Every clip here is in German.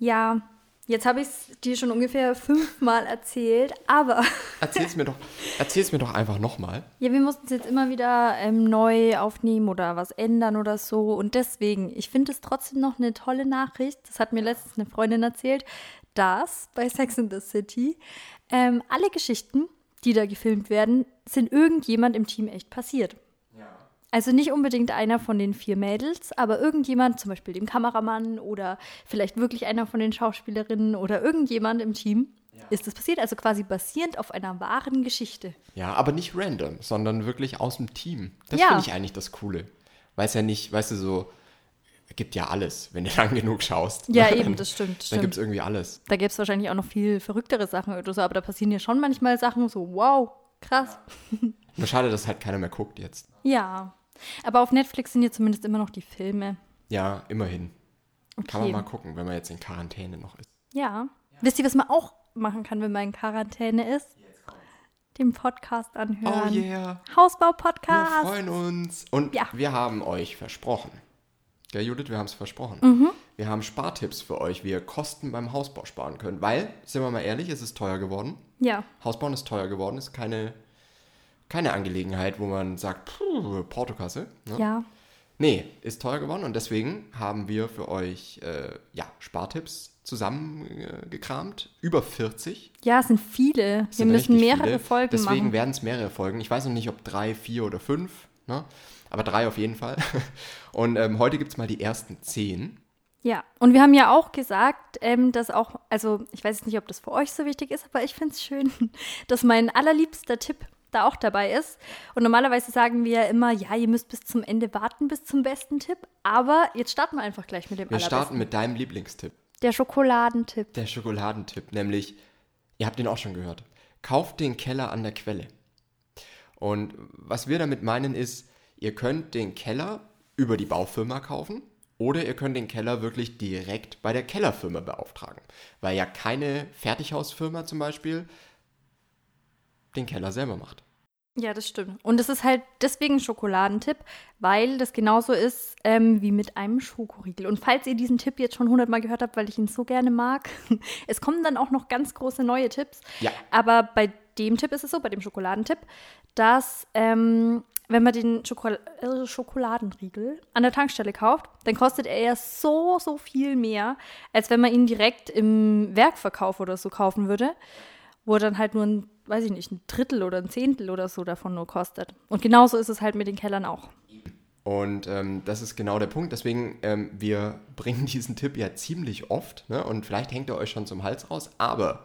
Ja, jetzt habe ich es dir schon ungefähr fünfmal erzählt, aber Erzähl's mir doch, erzähl's mir doch einfach nochmal. ja, wir mussten es jetzt immer wieder ähm, neu aufnehmen oder was ändern oder so. Und deswegen, ich finde es trotzdem noch eine tolle Nachricht. Das hat mir letztens eine Freundin erzählt, dass bei Sex in the City ähm, alle Geschichten, die da gefilmt werden, sind irgendjemand im Team echt passiert. Also nicht unbedingt einer von den vier Mädels, aber irgendjemand, zum Beispiel dem Kameramann oder vielleicht wirklich einer von den Schauspielerinnen oder irgendjemand im Team, ist das passiert. Also quasi basierend auf einer wahren Geschichte. Ja, aber nicht random, sondern wirklich aus dem Team. Das Ja. finde ich eigentlich das Coole. Weil es ja nicht, weißt du, so, gibt ja alles, wenn du lang genug schaust. Ja, eben, das stimmt. Dann stimmt. gibt es irgendwie alles. Da gäbe es wahrscheinlich auch noch viel verrücktere Sachen oder so, aber da passieren ja schon manchmal Sachen so, wow, krass. Nur schade, dass halt keiner mehr guckt jetzt. Ja. Aber auf Netflix sind ja zumindest immer noch die Filme. Ja, immerhin. Kann man Okay. mal gucken, wenn man jetzt in Quarantäne noch ist. Ja. Wisst ihr, was man auch machen kann, wenn man in Quarantäne ist? Den Podcast anhören. Oh yeah. Wir Hausbau-Podcast. freuen uns. Und Ja. wir haben euch versprochen. Ja, Judith, wir haben es versprochen. Mhm. Wir haben Spartipps für euch, wie ihr Kosten beim Hausbau sparen könnt. Weil, sind wir mal ehrlich, es ist teuer geworden. Ja. Hausbauen ist teuer geworden, ist keine, keine Angelegenheit, wo man sagt, puh, Portokasse. Ne? Ja. Nee, ist teuer geworden und deswegen haben wir für euch äh, ja, Spartipps zusammengekramt. Über 40. Ja, es sind viele. Wir sind müssen mehrere viele. Folgen Deswegen machen. werden es mehrere Folgen. Ich weiß noch nicht, ob drei, vier oder fünf, ne? aber drei auf jeden Fall. Und ähm, heute gibt es mal die ersten zehn. Ja, und wir haben ja auch gesagt, ähm, dass auch, also ich weiß jetzt nicht, ob das für euch so wichtig ist, aber ich finde es schön, dass mein allerliebster Tipp da auch dabei ist. Und normalerweise sagen wir ja immer, ja, ihr müsst bis zum Ende warten, bis zum besten Tipp. Aber jetzt starten wir einfach gleich mit dem Wir starten mit deinem Lieblingstipp, Der Schokoladentipp. der Schokoladentipp, nämlich, ihr habt den auch schon gehört, kauft den Keller an der Quelle. Und was wir damit meinen ist, ihr könnt den Keller über die Baufirma kaufen oder ihr könnt den Keller wirklich direkt bei der Kellerfirma beauftragen. Weil ja keine Fertighausfirma zum Beispiel den Keller selber macht. Ja, das stimmt. Und es ist halt deswegen ein Schokoladentipp, weil das genauso ist ähm, wie mit einem Schokoriegel. Und falls ihr diesen Tipp jetzt schon hundertmal gehört habt, weil ich ihn so gerne mag, es kommen dann auch noch ganz große neue Tipps. Ja. Aber bei dem Tipp ist es so, bei dem Schokoladentipp, dass ähm, wenn man den Schokol äh, Schokoladenriegel an der Tankstelle kauft, dann kostet er ja so, so viel mehr, als wenn man ihn direkt im Werkverkauf oder so kaufen würde, wo er dann halt nur ein, weiß ich nicht, ein Drittel oder ein Zehntel oder so davon nur kostet. Und genauso ist es halt mit den Kellern auch. Und ähm, das ist genau der Punkt. Deswegen, ähm, wir bringen diesen Tipp ja ziemlich oft. Ne? Und vielleicht hängt er euch schon zum Hals raus. Aber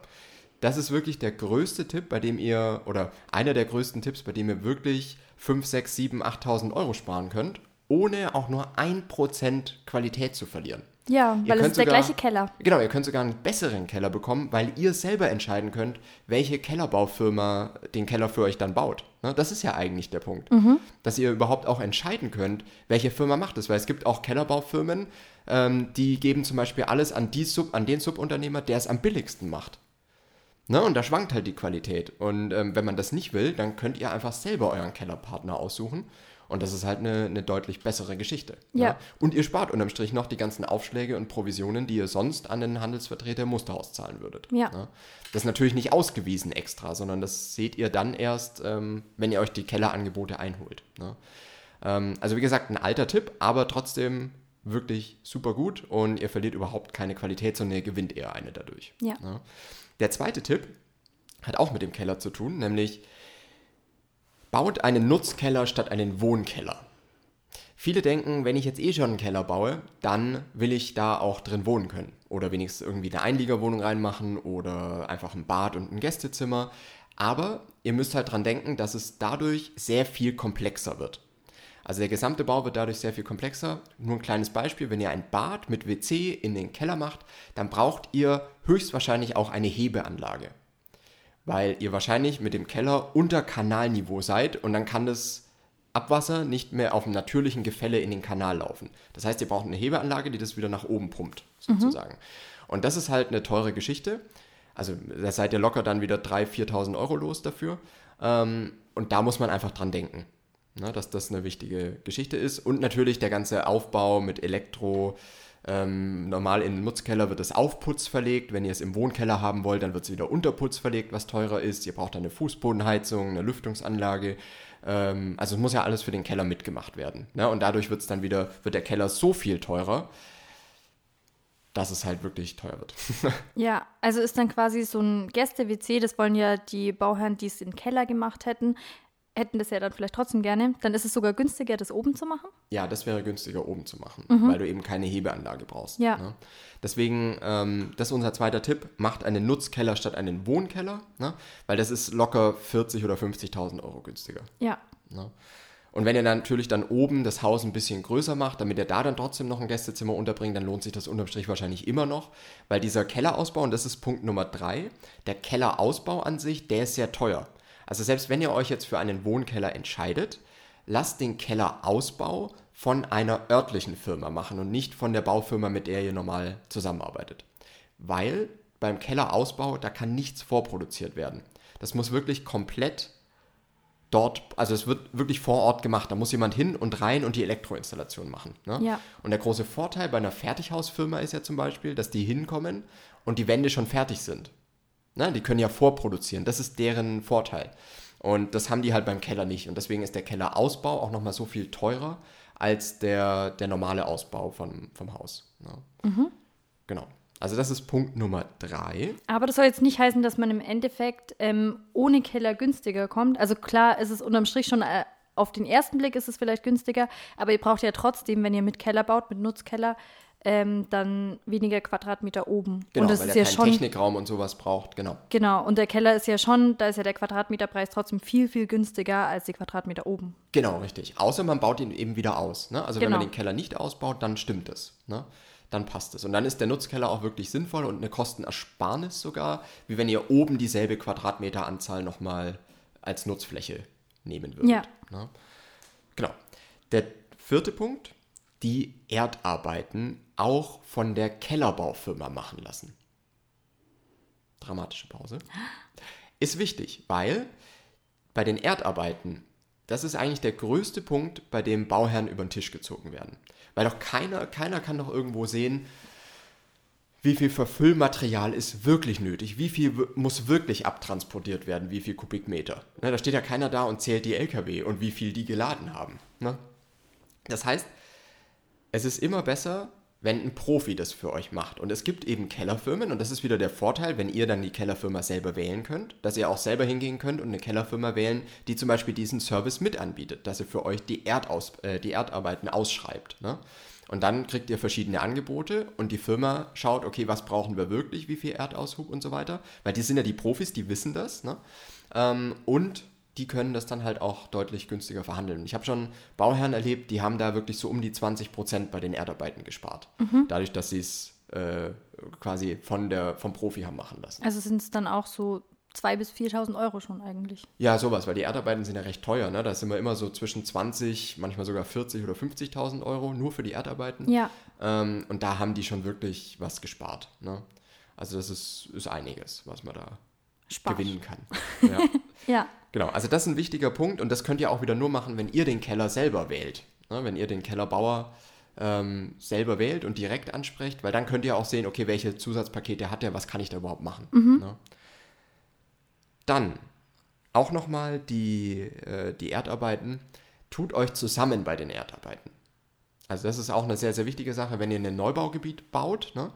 das ist wirklich der größte Tipp, bei dem ihr, oder einer der größten Tipps, bei dem ihr wirklich 5, 6, 7, 8.000 Euro sparen könnt, ohne auch nur 1% Qualität zu verlieren. Ja, Ihr weil es ist der sogar- gleiche Keller. Genau, ihr könnt sogar einen besseren Keller bekommen, weil ihr selber entscheiden könnt, welche Kellerbaufirma den Keller für euch dann baut. Ne, Das ist ja eigentlich der Punkt. Dass ihr überhaupt auch entscheiden könnt, welche Firma macht es. Weil es gibt auch Kellerbaufirmen, ähm, die geben zum Beispiel alles an, die Sub, an den Subunternehmer, der es am billigsten macht. Ne, und da schwankt halt die Qualität. Und ähm, wenn man das nicht will, dann könnt ihr einfach selber euren Kellerpartner aussuchen. Und das ist halt eine, eine deutlich bessere Geschichte. Ja. Und ihr spart unterm Strich noch die ganzen Aufschläge und Provisionen, die ihr sonst an den Handelsvertreter im Musterhaus zahlen würdet. Ja. Ne? Das ist natürlich nicht ausgewiesen extra, sondern das seht ihr dann erst, ähm, wenn ihr euch die Kellerangebote einholt. Ne? Ähm, also wie gesagt, ein alter Tipp, aber trotzdem wirklich super gut und ihr verliert überhaupt keine Qualität, sondern ihr gewinnt eher eine dadurch. Ja. Ne? Der zweite Tipp hat auch mit dem Keller zu tun, nämlich baut einen Nutzkeller statt einen Wohnkeller. Viele denken, wenn ich jetzt eh schon einen Keller baue, dann will ich da auch drin wohnen können. Oder wenigstens irgendwie eine Einliegerwohnung reinmachen oder einfach ein Bad und ein Gästezimmer. Aber ihr müsst halt dran denken, dass es dadurch sehr viel komplexer wird. Also der gesamte Bau wird dadurch sehr viel komplexer. Nur ein kleines Beispiel, wenn ihr ein Bad mit WC in den Keller macht, dann braucht ihr höchstwahrscheinlich auch eine Hebeanlage weil ihr wahrscheinlich mit dem Keller unter Kanalniveau seid und dann kann das Abwasser nicht mehr auf dem natürlichen Gefälle in den Kanal laufen. Das heißt, ihr braucht eine Hebeanlage, die das wieder nach oben pumpt, sozusagen. Und das ist halt eine teure Geschichte. Also da seid ihr locker dann wieder 3.000, 4.000 Euro los dafür. Ähm, und da muss man einfach dran denken. Ne, dass das eine wichtige Geschichte ist. Und natürlich der ganze Aufbau mit Elektro. Ähm, normal in den Nutzkeller wird das Aufputz verlegt. Wenn ihr es im Wohnkeller haben wollt, dann wird es wieder Unterputz verlegt, was teurer ist. Ihr braucht eine Fußbodenheizung, eine Lüftungsanlage. Ähm, also es muss ja alles für den Keller mitgemacht werden. Ne? Und dadurch wird es dann wieder, wird der Keller so viel teurer, dass es halt wirklich teuer wird. ja, also ist dann quasi so ein Gäste-WC, das wollen ja die Bauherren, die es den Keller gemacht hätten, hätten das ja dann vielleicht trotzdem gerne. Dann ist es sogar günstiger, das oben zu machen? Ja, das wäre günstiger, oben zu machen, mhm. weil du eben keine Hebeanlage brauchst. Ja. Ne? Deswegen, ähm, das ist unser zweiter Tipp, macht einen Nutzkeller statt einen Wohnkeller, ne? weil das ist locker 40.000 oder 50.000 Euro günstiger. Ja. Ne? Und wenn ihr dann natürlich dann oben das Haus ein bisschen größer macht, damit ihr da dann trotzdem noch ein Gästezimmer unterbringt, dann lohnt sich das unterm Strich wahrscheinlich immer noch, weil dieser Kellerausbau, und das ist Punkt Nummer drei, der Kellerausbau an sich, der ist sehr teuer. Also selbst wenn ihr euch jetzt für einen Wohnkeller entscheidet, lasst den Kellerausbau von einer örtlichen Firma machen und nicht von der Baufirma, mit der ihr normal zusammenarbeitet. Weil beim Kellerausbau, da kann nichts vorproduziert werden. Das muss wirklich komplett dort, also es wird wirklich vor Ort gemacht. Da muss jemand hin und rein und die Elektroinstallation machen. Ne? Ja. Und der große Vorteil bei einer Fertighausfirma ist ja zum Beispiel, dass die hinkommen und die Wände schon fertig sind. Ne? Die können ja vorproduzieren. Das ist deren Vorteil. Und das haben die halt beim Keller nicht. Und deswegen ist der Kellerausbau auch nochmal so viel teurer als der, der normale Ausbau von, vom Haus. Ne? Mhm. Genau. Also das ist Punkt Nummer drei. Aber das soll jetzt nicht heißen, dass man im Endeffekt ähm, ohne Keller günstiger kommt. Also klar ist es unterm Strich schon, äh, auf den ersten Blick ist es vielleicht günstiger, aber ihr braucht ja trotzdem, wenn ihr mit Keller baut, mit Nutzkeller, ähm, dann weniger Quadratmeter oben. Genau, und das weil ist er ja keinen schon, Technikraum und sowas braucht, genau. Genau, und der Keller ist ja schon, da ist ja der Quadratmeterpreis trotzdem viel, viel günstiger als die Quadratmeter oben. Genau, richtig. Außer man baut ihn eben wieder aus. Ne? Also Genau. wenn man den Keller nicht ausbaut, dann stimmt es. Ne? Dann passt es. Und dann ist der Nutzkeller auch wirklich sinnvoll und eine Kostenersparnis sogar, wie wenn ihr oben dieselbe Quadratmeteranzahl nochmal als Nutzfläche nehmen würdet. Ja. Ne? Genau. Der vierte Punkt, die Erdarbeiten auch von der Kellerbaufirma machen lassen. Dramatische Pause. Ist wichtig, weil bei den Erdarbeiten, das ist eigentlich der größte Punkt, bei dem Bauherren über den Tisch gezogen werden. Weil doch keiner, keiner kann doch irgendwo sehen, wie viel Verfüllmaterial ist wirklich nötig, wie viel muss wirklich abtransportiert werden, wie viel Kubikmeter. Ne, da steht ja keiner da und zählt die LKW und wie viel die geladen haben. Ne? Das heißt, es ist immer besser, wenn ein Profi das für euch macht. Und es gibt eben Kellerfirmen und das ist wieder der Vorteil, wenn ihr dann die Kellerfirma selber wählen könnt, dass ihr auch selber hingehen könnt und eine Kellerfirma wählen, die zum Beispiel diesen Service mit anbietet, dass ihr für euch die, Erdaus äh, die Erdarbeiten ausschreibt. Ne? Und dann kriegt ihr verschiedene Angebote und die Firma schaut, okay, was brauchen wir wirklich, wie viel Erdaushub und so weiter. Weil die sind ja die Profis, die wissen das. Ne? Ähm, und die können das dann halt auch deutlich günstiger verhandeln. Ich habe schon Bauherren erlebt, die haben da wirklich so um die 20 Prozent bei den Erdarbeiten gespart. Dadurch, dass sie es äh, quasi von der, vom Profi haben machen lassen. Also sind es dann auch so 2.000 bis 4.000 Euro schon eigentlich. Ja, sowas, weil die Erdarbeiten sind ja recht teuer. Ne? Da sind wir immer so zwischen 20, manchmal sogar 40 oder 50.000 Euro nur für die Erdarbeiten. Ja. Ähm, und da haben die schon wirklich was gespart. Ne? Also das ist, ist einiges, was man da Spaß. gewinnen kann. Ja. Ja. Genau, also das ist ein wichtiger Punkt und das könnt ihr auch wieder nur machen, wenn ihr den Keller selber wählt. Ne? Wenn ihr den Kellerbauer ähm, selber wählt und direkt ansprecht, weil dann könnt ihr auch sehen, okay, welche Zusatzpakete hat er, was kann ich da überhaupt machen. Ne? Dann auch nochmal die, äh, die Erdarbeiten. Tut euch zusammen bei den Erdarbeiten. Also das ist auch eine sehr, sehr wichtige Sache, wenn ihr in ein Neubaugebiet baut, ne?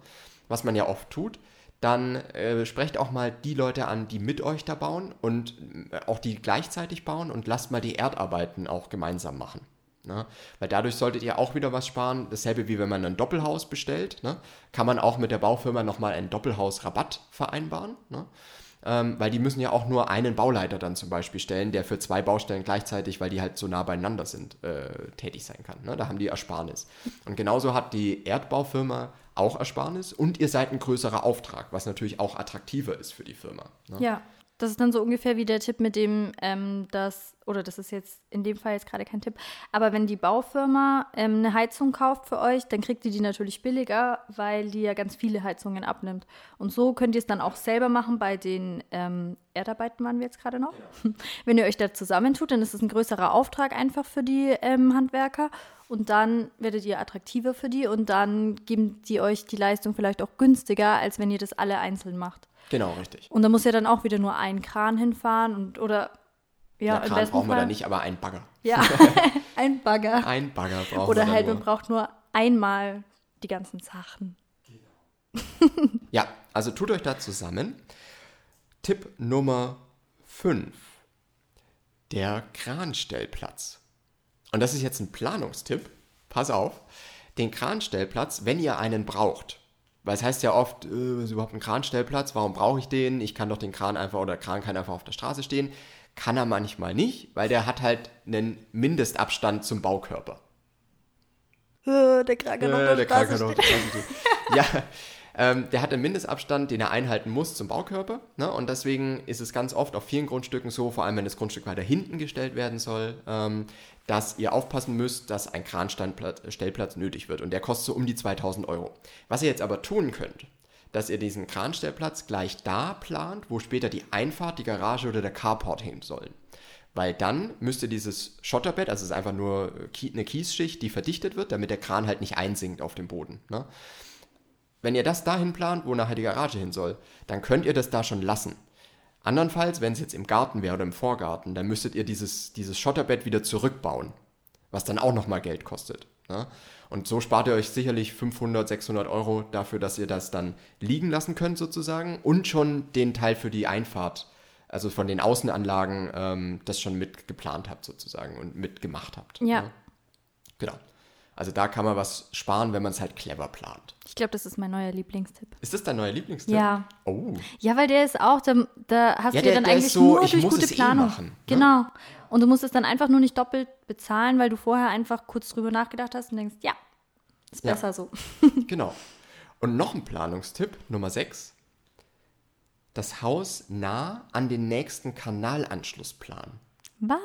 was man ja oft tut, dann äh, sprecht auch mal die Leute an, die mit euch da bauen und äh, auch die gleichzeitig bauen und lasst mal die Erdarbeiten auch gemeinsam machen. Ne? Weil dadurch solltet ihr auch wieder was sparen. Dasselbe wie wenn man ein Doppelhaus bestellt, ne? kann man auch mit der Baufirma nochmal einen Doppelhausrabatt vereinbaren. Ne? Ähm, weil die müssen ja auch nur einen Bauleiter dann zum Beispiel stellen, der für zwei Baustellen gleichzeitig, weil die halt so nah beieinander sind, äh, tätig sein kann. Ne? Da haben die Ersparnis. Und genauso hat die Erdbaufirma auch Ersparnis und ihr seid ein größerer Auftrag, was natürlich auch attraktiver ist für die Firma. Ne? Ja. das ist dann so ungefähr wie der Tipp mit dem, ähm, dass, oder das ist jetzt in dem Fall jetzt gerade kein Tipp, aber wenn die Baufirma ähm, eine Heizung kauft für euch, dann kriegt ihr die natürlich billiger, weil die ja ganz viele Heizungen abnimmt. Und so könnt ihr es dann auch selber machen bei den ähm, Erdarbeiten waren wir jetzt gerade noch. Ja. Wenn ihr euch da zusammentut, dann ist es ein größerer Auftrag einfach für die ähm, Handwerker und dann werdet ihr attraktiver für die und dann geben die euch die Leistung vielleicht auch günstiger, als wenn ihr das alle einzeln macht. Genau, richtig. Und da muss ja dann auch wieder nur ein Kran hinfahren und oder ja, ja Kran brauchen wir da nicht, aber ein Bagger. Ja, ein Bagger. Ein Bagger brauchen Oder halt, man braucht nur einmal die ganzen Sachen. Genau. ja, also tut euch da zusammen. Tipp Nummer 5. Der Kranstellplatz. Und das ist jetzt ein Planungstipp. Pass auf. Den Kranstellplatz, wenn ihr einen braucht. Weil es heißt ja oft, äh, ist überhaupt ein Kranstellplatz, warum brauche ich den? Ich kann doch den Kran einfach, oder der Kran kann einfach auf der Straße stehen. Kann er manchmal nicht, weil der hat halt einen Mindestabstand zum Baukörper. Äh, der Kran kann äh, auf der, der Straße stehen. ja, ähm, der hat einen Mindestabstand, den er einhalten muss zum Baukörper. Ne? Und deswegen ist es ganz oft auf vielen Grundstücken so, vor allem wenn das Grundstück weiter hinten gestellt werden soll, ähm, dass ihr aufpassen müsst, dass ein Kranstellplatz nötig wird. Und der kostet so um die 2000 Euro. Was ihr jetzt aber tun könnt, dass ihr diesen Kranstellplatz gleich da plant, wo später die Einfahrt, die Garage oder der Carport hin sollen. Weil dann müsst ihr dieses Schotterbett, also es ist einfach nur eine Kiesschicht, die verdichtet wird, damit der Kran halt nicht einsinkt auf dem Boden. Ne? Wenn ihr das dahin plant, wo nachher die Garage hin soll, dann könnt ihr das da schon lassen. Andernfalls, wenn es jetzt im Garten wäre oder im Vorgarten, dann müsstet ihr dieses, dieses Schotterbett wieder zurückbauen, was dann auch nochmal Geld kostet. Ne? Und so spart ihr euch sicherlich 500, 600 Euro dafür, dass ihr das dann liegen lassen könnt sozusagen und schon den Teil für die Einfahrt, also von den Außenanlagen, ähm, das schon mit geplant habt sozusagen und mitgemacht habt. Ja. Ne? Genau. Also da kann man was sparen, wenn man es halt clever plant. Ich glaube, das ist mein neuer Lieblingstipp. Ist das dein neuer Lieblingstipp? Ja. Oh. Ja, weil der ist auch, da, da hast ja, du ja dann eigentlich so, nur durch gute eh Planung. Eh machen, ne? Genau. Und du musst es dann einfach nur nicht doppelt bezahlen, weil du vorher einfach kurz drüber nachgedacht hast und denkst, ja, ist besser ja. so. genau. Und noch ein Planungstipp, Nummer 6. Das Haus nah an den nächsten Kanalanschluss planen. Was?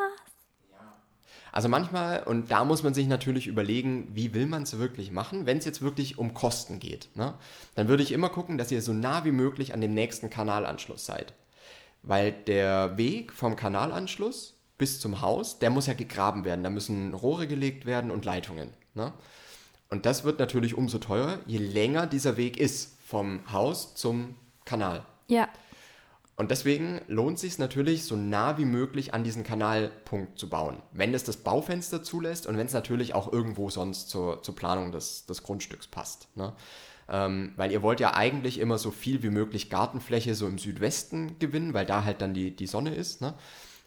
Also manchmal, und da muss man sich natürlich überlegen, wie will man es wirklich machen, wenn es jetzt wirklich um Kosten geht. Ne? Dann würde ich immer gucken, dass ihr so nah wie möglich an dem nächsten Kanalanschluss seid. Weil der Weg vom Kanalanschluss bis zum Haus, der muss ja gegraben werden. Da müssen Rohre gelegt werden und Leitungen. Ne? Und das wird natürlich umso teurer, je länger dieser Weg ist vom Haus zum Kanal. Ja. Und deswegen lohnt es sich natürlich, so nah wie möglich an diesen Kanalpunkt zu bauen, wenn es das Baufenster zulässt und wenn es natürlich auch irgendwo sonst zur, zur Planung des, des Grundstücks passt. Ne? Ähm, weil ihr wollt ja eigentlich immer so viel wie möglich Gartenfläche so im Südwesten gewinnen, weil da halt dann die, die Sonne ist. Ne?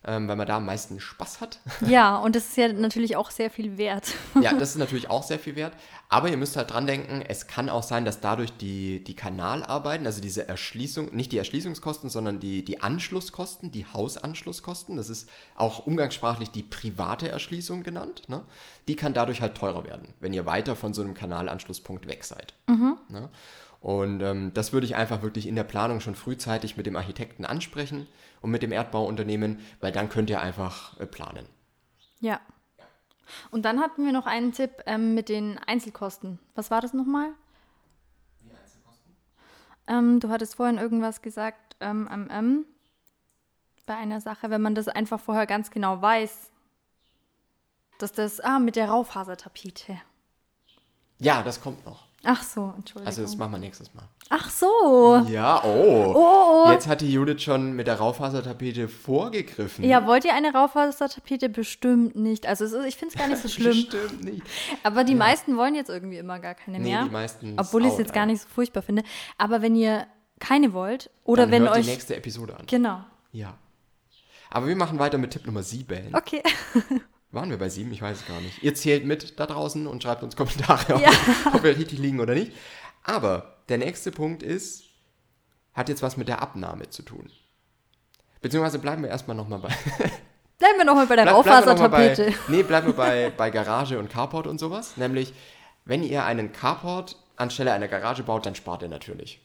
Ähm, weil man da am meisten Spaß hat. Ja, und das ist ja natürlich auch sehr viel wert. ja, das ist natürlich auch sehr viel wert. Aber ihr müsst halt dran denken, es kann auch sein, dass dadurch die, die Kanalarbeiten, also diese Erschließung, nicht die Erschließungskosten, sondern die, die Anschlusskosten, die Hausanschlusskosten, das ist auch umgangssprachlich die private Erschließung genannt, ne? die kann dadurch halt teurer werden, wenn ihr weiter von so einem Kanalanschlusspunkt weg seid. Mhm. Ne? Und ähm, das würde ich einfach wirklich in der Planung schon frühzeitig mit dem Architekten ansprechen und mit dem Erdbauunternehmen, weil dann könnt ihr einfach äh, planen. Ja. Und dann hatten wir noch einen Tipp ähm, mit den Einzelkosten. Was war das nochmal? Die Einzelkosten? Ähm, du hattest vorhin irgendwas gesagt, ähm, ähm, bei einer Sache, wenn man das einfach vorher ganz genau weiß, dass das, ah, mit der Raufasertapete. Ja, das kommt noch. Ach so, Entschuldigung. Also das machen wir nächstes Mal. Ach so. Ja, oh. oh. Jetzt hat die Judith schon mit der Raufasertapete vorgegriffen. Ja, wollt ihr eine Raufasertapete? Bestimmt nicht. Also ist, ich finde es gar nicht so schlimm. Bestimmt nicht. Aber die ja. meisten wollen jetzt irgendwie immer gar keine mehr. Nee, die meisten Obwohl ich es jetzt gar nicht so furchtbar finde. Aber wenn ihr keine wollt oder Dann wenn hört euch... die nächste Episode an. Genau. Ja. Aber wir machen weiter mit Tipp Nummer 7. Okay. Waren wir bei sieben? Ich weiß es gar nicht. Ihr zählt mit da draußen und schreibt uns Kommentare, ja. ob, wir richtig liegen oder nicht. Aber der nächste Punkt ist, hat jetzt was mit der Abnahme zu tun. Beziehungsweise bleiben wir erstmal nochmal bei. bleiben wir nochmal bei der Bleib, Raufasertapete. Nee, bleiben wir bei, bei Garage und Carport und sowas. Nämlich, wenn ihr einen Carport anstelle einer Garage baut, dann spart ihr natürlich.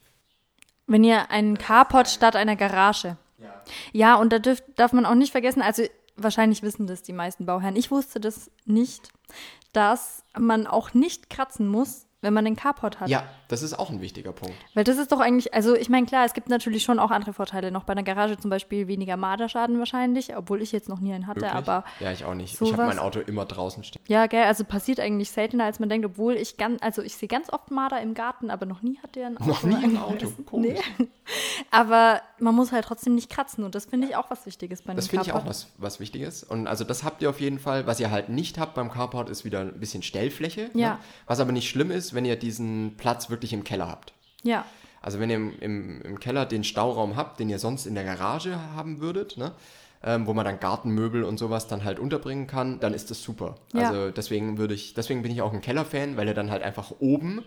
Wenn ihr einen Carport statt einer Garage. Ja. Ja, und da dürf, darf man auch nicht vergessen, also wahrscheinlich wissen das die meisten Bauherren. Ich wusste das nicht, dass man auch nicht kratzen muss, wenn man einen Carport hat. Ja, das ist auch ein wichtiger Punkt. Weil das ist doch eigentlich, also ich meine, klar, es gibt natürlich schon auch andere Vorteile noch. Bei einer Garage zum Beispiel weniger Marderschaden wahrscheinlich, obwohl ich jetzt noch nie einen hatte, Wirklich? aber Ja, ich auch nicht. Ich sowas- habe mein Auto immer draußen stehen. ja, gell, also passiert eigentlich seltener, als man denkt, obwohl ich ganz, also ich sehe ganz oft Marder im Garten, aber noch nie hat der ein Auto. Noch nie ein. Auto. Komisch. Nee. Aber man muss halt trotzdem nicht kratzen und das finde ich auch was Wichtiges bei einem Das finde ich auch was, was Wichtiges. Und also das habt ihr auf jeden Fall. Was ihr halt nicht habt beim Carport, ist wieder ein bisschen Stellfläche. Ja. Ne? Was aber nicht schlimm ist, wenn ihr diesen Platz wirklich im Keller habt. Ja, Also wenn ihr im, im, im Keller den Stauraum habt, den ihr sonst in der Garage haben würdet, ne? ähm, wo man dann Gartenmöbel und sowas dann halt unterbringen kann, dann ist das super. Ja. Also deswegen würde ich, deswegen bin ich auch ein Keller-Fan, weil er dann halt einfach oben,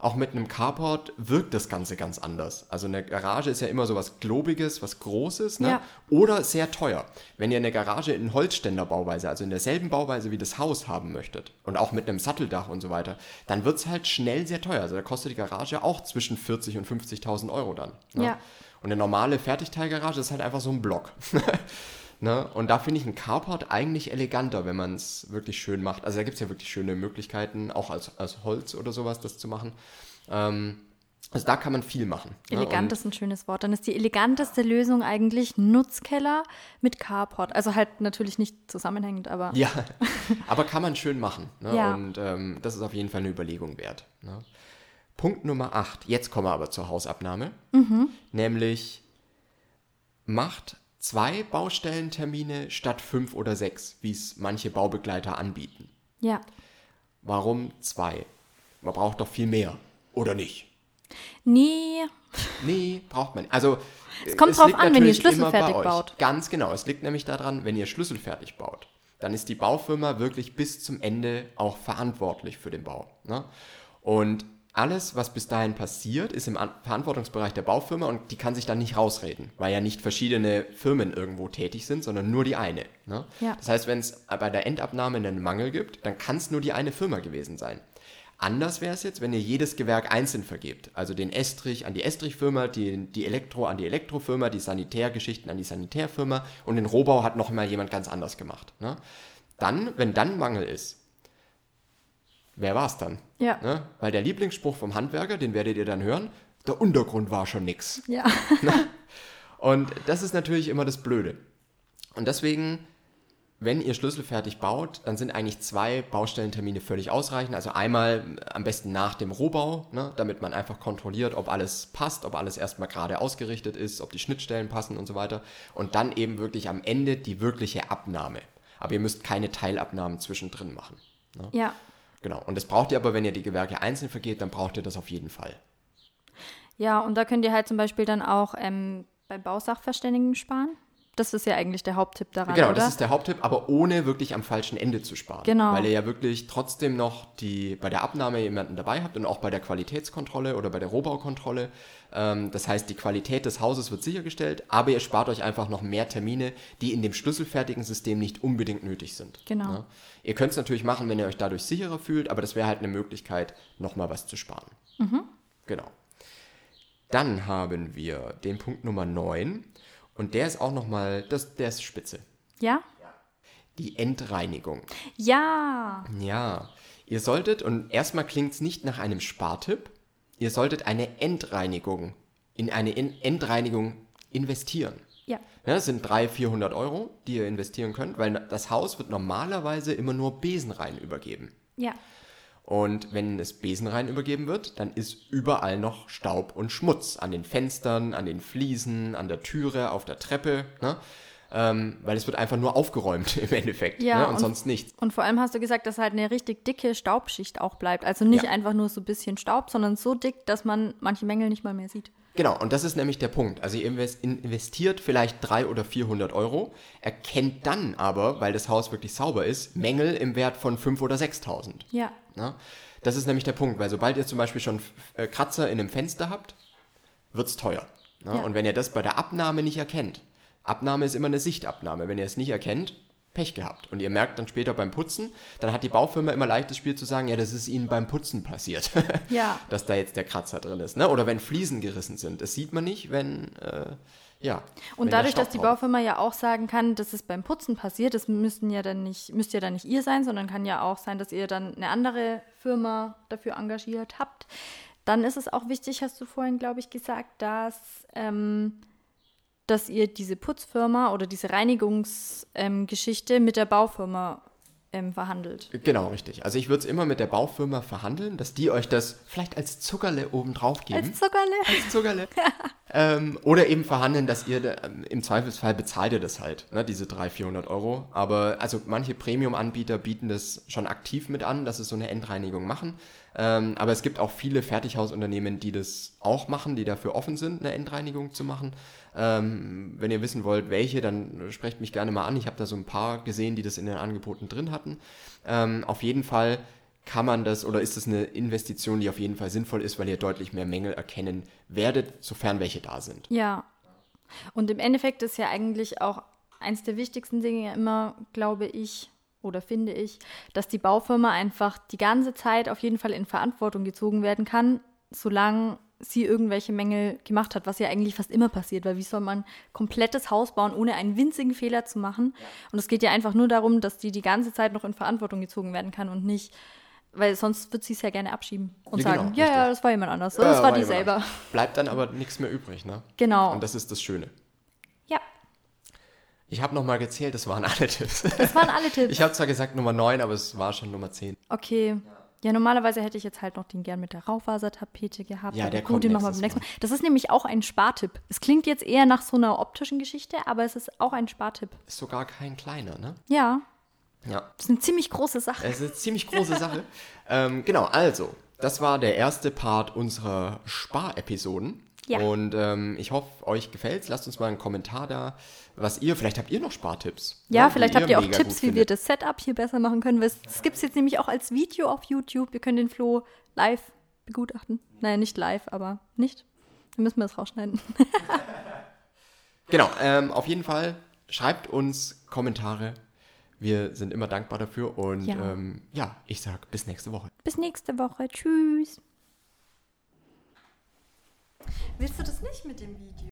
auch mit einem Carport, wirkt das Ganze ganz anders. Also eine Garage ist ja immer so was Globiges, was Großes, ne? Ja. Oder sehr teuer. Wenn ihr eine Garage in Holzständerbauweise, also in derselben Bauweise wie das Haus haben möchtet und auch mit einem Satteldach und so weiter, dann wird es halt schnell sehr teuer. Also da kostet die Garage auch zwischen 40 und 50.000 Euro dann. Ne? Ja. Und eine normale Fertigteilgarage ist halt einfach so ein Block. ne? Und da finde ich einen Carport eigentlich eleganter, wenn man es wirklich schön macht. Also da gibt es ja wirklich schöne Möglichkeiten, auch als, als Holz oder sowas, das zu machen. Ähm, also da kann man viel machen. ne? elegant Und- ist ein schönes Wort. Dann ist die eleganteste Lösung eigentlich Nutzkeller mit Carport. Also halt natürlich nicht zusammenhängend, aber Ja, aber kann man schön machen. Ne? Ja. Und ähm, das ist auf jeden Fall eine Überlegung wert. Ne? Punkt Nummer 8. Jetzt kommen wir aber zur Hausabnahme. Nämlich macht zwei Baustellentermine statt fünf oder sechs, wie es manche Baubegleiter anbieten. ja. Warum zwei? Man braucht doch viel mehr. Oder nicht? Nee, Nee, braucht man nicht. Also, es kommt drauf liegt an, wenn ihr schlüsselfertig euch. baut. Ganz genau. Es liegt nämlich daran, wenn ihr schlüsselfertig baut, dann ist die Baufirma wirklich bis zum Ende auch verantwortlich für den Bau. Ne? Und alles, was bis dahin passiert, ist im An Verantwortungsbereich der Baufirma und die kann sich dann nicht rausreden, weil ja nicht verschiedene Firmen irgendwo tätig sind, sondern nur die eine. Ne? Ja. Das heißt, wenn es bei der Endabnahme einen Mangel gibt, dann kann es nur die eine Firma gewesen sein. Anders wäre es jetzt, wenn ihr jedes Gewerk einzeln vergebt. Also den Estrich an die Estrichfirma, die, die Elektro an die Elektrofirma, die Sanitärgeschichten an die Sanitärfirma und den Rohbau hat noch mal jemand ganz anders gemacht. Ne? Dann, wenn dann Mangel ist, wer war es dann? Ja. Ne? Weil der Lieblingsspruch vom Handwerker, den werdet ihr dann hören, der Untergrund war schon nix. ja. Und das ist natürlich immer das Blöde. Und deswegen, wenn ihr schlüsselfertig baut, dann sind eigentlich zwei Baustellentermine völlig ausreichend. Also einmal am besten nach dem Rohbau, ne, damit man einfach kontrolliert, ob alles passt, ob alles erstmal gerade ausgerichtet ist, ob die Schnittstellen passen und so weiter. Und dann eben wirklich am Ende die wirkliche Abnahme. Aber ihr müsst keine Teilabnahmen zwischendrin machen. Ne? ja. Genau. Und das braucht ihr aber, wenn ihr die Gewerke einzeln vergeht, dann braucht ihr das auf jeden Fall. Ja, und da könnt ihr halt zum Beispiel dann auch ähm, bei Bausachverständigen sparen. Das ist ja eigentlich der Haupttipp daran, Genau, oder? das ist der Haupttipp, aber ohne wirklich am falschen Ende zu sparen. Genau. Weil ihr ja wirklich trotzdem noch die, bei der Abnahme jemanden dabei habt und auch bei der Qualitätskontrolle oder bei der Rohbaukontrolle. Ähm, das heißt, die Qualität des Hauses wird sichergestellt, aber ihr spart euch einfach noch mehr Termine, die in dem schlüsselfertigen System nicht unbedingt nötig sind. Genau. Ne? Ihr könnt es natürlich machen, wenn ihr euch dadurch sicherer fühlt, aber das wäre halt eine Möglichkeit, nochmal was zu sparen. Mhm. Genau. Dann haben wir den Punkt Nummer 9 und der ist auch nochmal, der ist spitze. ja? Die Endreinigung. Ja. Ja, ihr solltet, und erstmal klingt es nicht nach einem Spartipp, ihr solltet eine Endreinigung, in eine En- Endreinigung investieren. Ja. Ja, das sind 300, 400 Euro, die ihr investieren könnt, weil das Haus wird normalerweise immer nur besenrein übergeben. Ja. Und wenn es besenrein übergeben wird, dann ist überall noch Staub und Schmutz an den Fenstern, an den Fliesen, an der Türe, auf der Treppe, ne? ähm, weil es wird einfach nur aufgeräumt im Endeffekt Ja, ne? und, und- sonst nichts. Und vor allem hast du gesagt, dass halt eine richtig dicke Staubschicht auch bleibt. Also nicht Ja. einfach nur so ein bisschen Staub, sondern so dick, dass man manche Mängel nicht mal mehr sieht. Genau, und das ist nämlich der Punkt. Also ihr invest- in- investiert vielleicht 300 oder 400 Euro, erkennt dann aber, weil das Haus wirklich sauber ist, Mängel im Wert von 5.000 oder 6.000. Ja. Ne? Das ist nämlich der Punkt, weil sobald ihr zum Beispiel schon äh, Kratzer in einem Fenster habt, wird es teuer. Ja. Und wenn ihr das bei der Abnahme nicht erkennt, Abnahme ist immer eine Sichtabnahme, wenn ihr es nicht erkennt, Pech gehabt. Und ihr merkt dann später beim Putzen, dann hat die Baufirma immer leicht das Spiel zu sagen, ja, das ist ihnen beim Putzen passiert. Ja. Dass da jetzt der Kratzer drin ist. Ne? Oder wenn Fliesen gerissen sind. Das sieht man nicht, wenn, äh, ja. Und dadurch, dass die Baufirma ja auch sagen kann, dass es beim Putzen passiert, das müssen ja dann nicht, müsst ja dann nicht ihr sein, sondern kann ja auch sein, dass ihr dann eine andere Firma dafür engagiert habt. Dann ist es auch wichtig, hast du vorhin, glaube ich, gesagt, dass, ähm, dass ihr diese Putzfirma oder diese Reinigungsgeschichte ähm, mit der Baufirma ähm, verhandelt. Genau, richtig. Also ich würde es immer mit der Baufirma verhandeln, dass die euch das vielleicht als Zuckerle obendrauf geben. Als Zuckerle? als Zuckerle. ähm, oder eben verhandeln, dass ihr ähm, im Zweifelsfall bezahlt ihr das halt, ne, diese 300, 400 Euro. Aber also manche Premium-Anbieter bieten das schon aktiv mit an, dass sie so eine Endreinigung machen. Ähm, aber es gibt auch viele Fertighausunternehmen, die das auch machen, die dafür offen sind, eine Endreinigung zu machen. Ähm, wenn ihr wissen wollt, welche, dann sprecht mich gerne mal an. Ich habe da so ein paar gesehen, die das in den Angeboten drin hatten. Ähm, auf jeden Fall kann man das oder ist das eine Investition, die auf jeden Fall sinnvoll ist, weil ihr deutlich mehr Mängel erkennen werdet, sofern welche da sind. Ja. Und im Endeffekt ist ja eigentlich auch eins der wichtigsten Dinge immer, glaube ich, oder finde ich, dass die Baufirma einfach die ganze Zeit auf jeden Fall in Verantwortung gezogen werden kann, solange sie irgendwelche Mängel gemacht hat, was ja eigentlich fast immer passiert, weil wie soll man komplettes Haus bauen, ohne einen winzigen Fehler zu machen? Und es geht ja einfach nur darum, dass die die ganze Zeit noch in Verantwortung gezogen werden kann und nicht, weil sonst wird sie es ja gerne abschieben und Ja, genau, sagen, ja, ja, richtig. das war jemand anders, Ja, das war die selber. Bleibt dann aber nichts mehr übrig, ne? Genau. Und das ist das Schöne. Ja, Ich habe nochmal gezählt, das waren alle Tipps. das waren alle Tipps. Ich habe zwar gesagt Nummer 9, aber es war schon Nummer 10. Okay. Ja, normalerweise hätte ich jetzt halt noch den gern mit der Raufasertapete gehabt. Ja, der gut, kommt den machen wir beim nächsten Mal. Das ist nämlich auch ein Spartipp. Es klingt jetzt eher nach so einer optischen Geschichte, aber es ist auch ein Spartipp. Ist sogar kein kleiner, ne? Ja, Ja. das ist eine ziemlich große Sache. Es ist eine ziemlich große Sache. ähm, genau, also, das war der erste Part unserer Sparepisoden. Ja. Und ähm, ich hoffe, euch gefällt's. Lasst uns mal einen Kommentar da, was ihr, vielleicht habt ihr noch Spartipps. Ja, ne, die vielleicht habt ihr auch Tipps, wie wir das Setup hier besser machen können. Das gibt es jetzt nämlich auch als Video auf YouTube. Wir können den Flo live begutachten. Naja, nicht live, aber nicht. Dann müssen wir das rausschneiden. Genau, ähm, auf jeden Fall schreibt uns Kommentare. Wir sind immer dankbar dafür. Und Ja. ähm, ja ich sag bis nächste Woche. Bis nächste Woche. Tschüss. Willst du das nicht mit dem Video?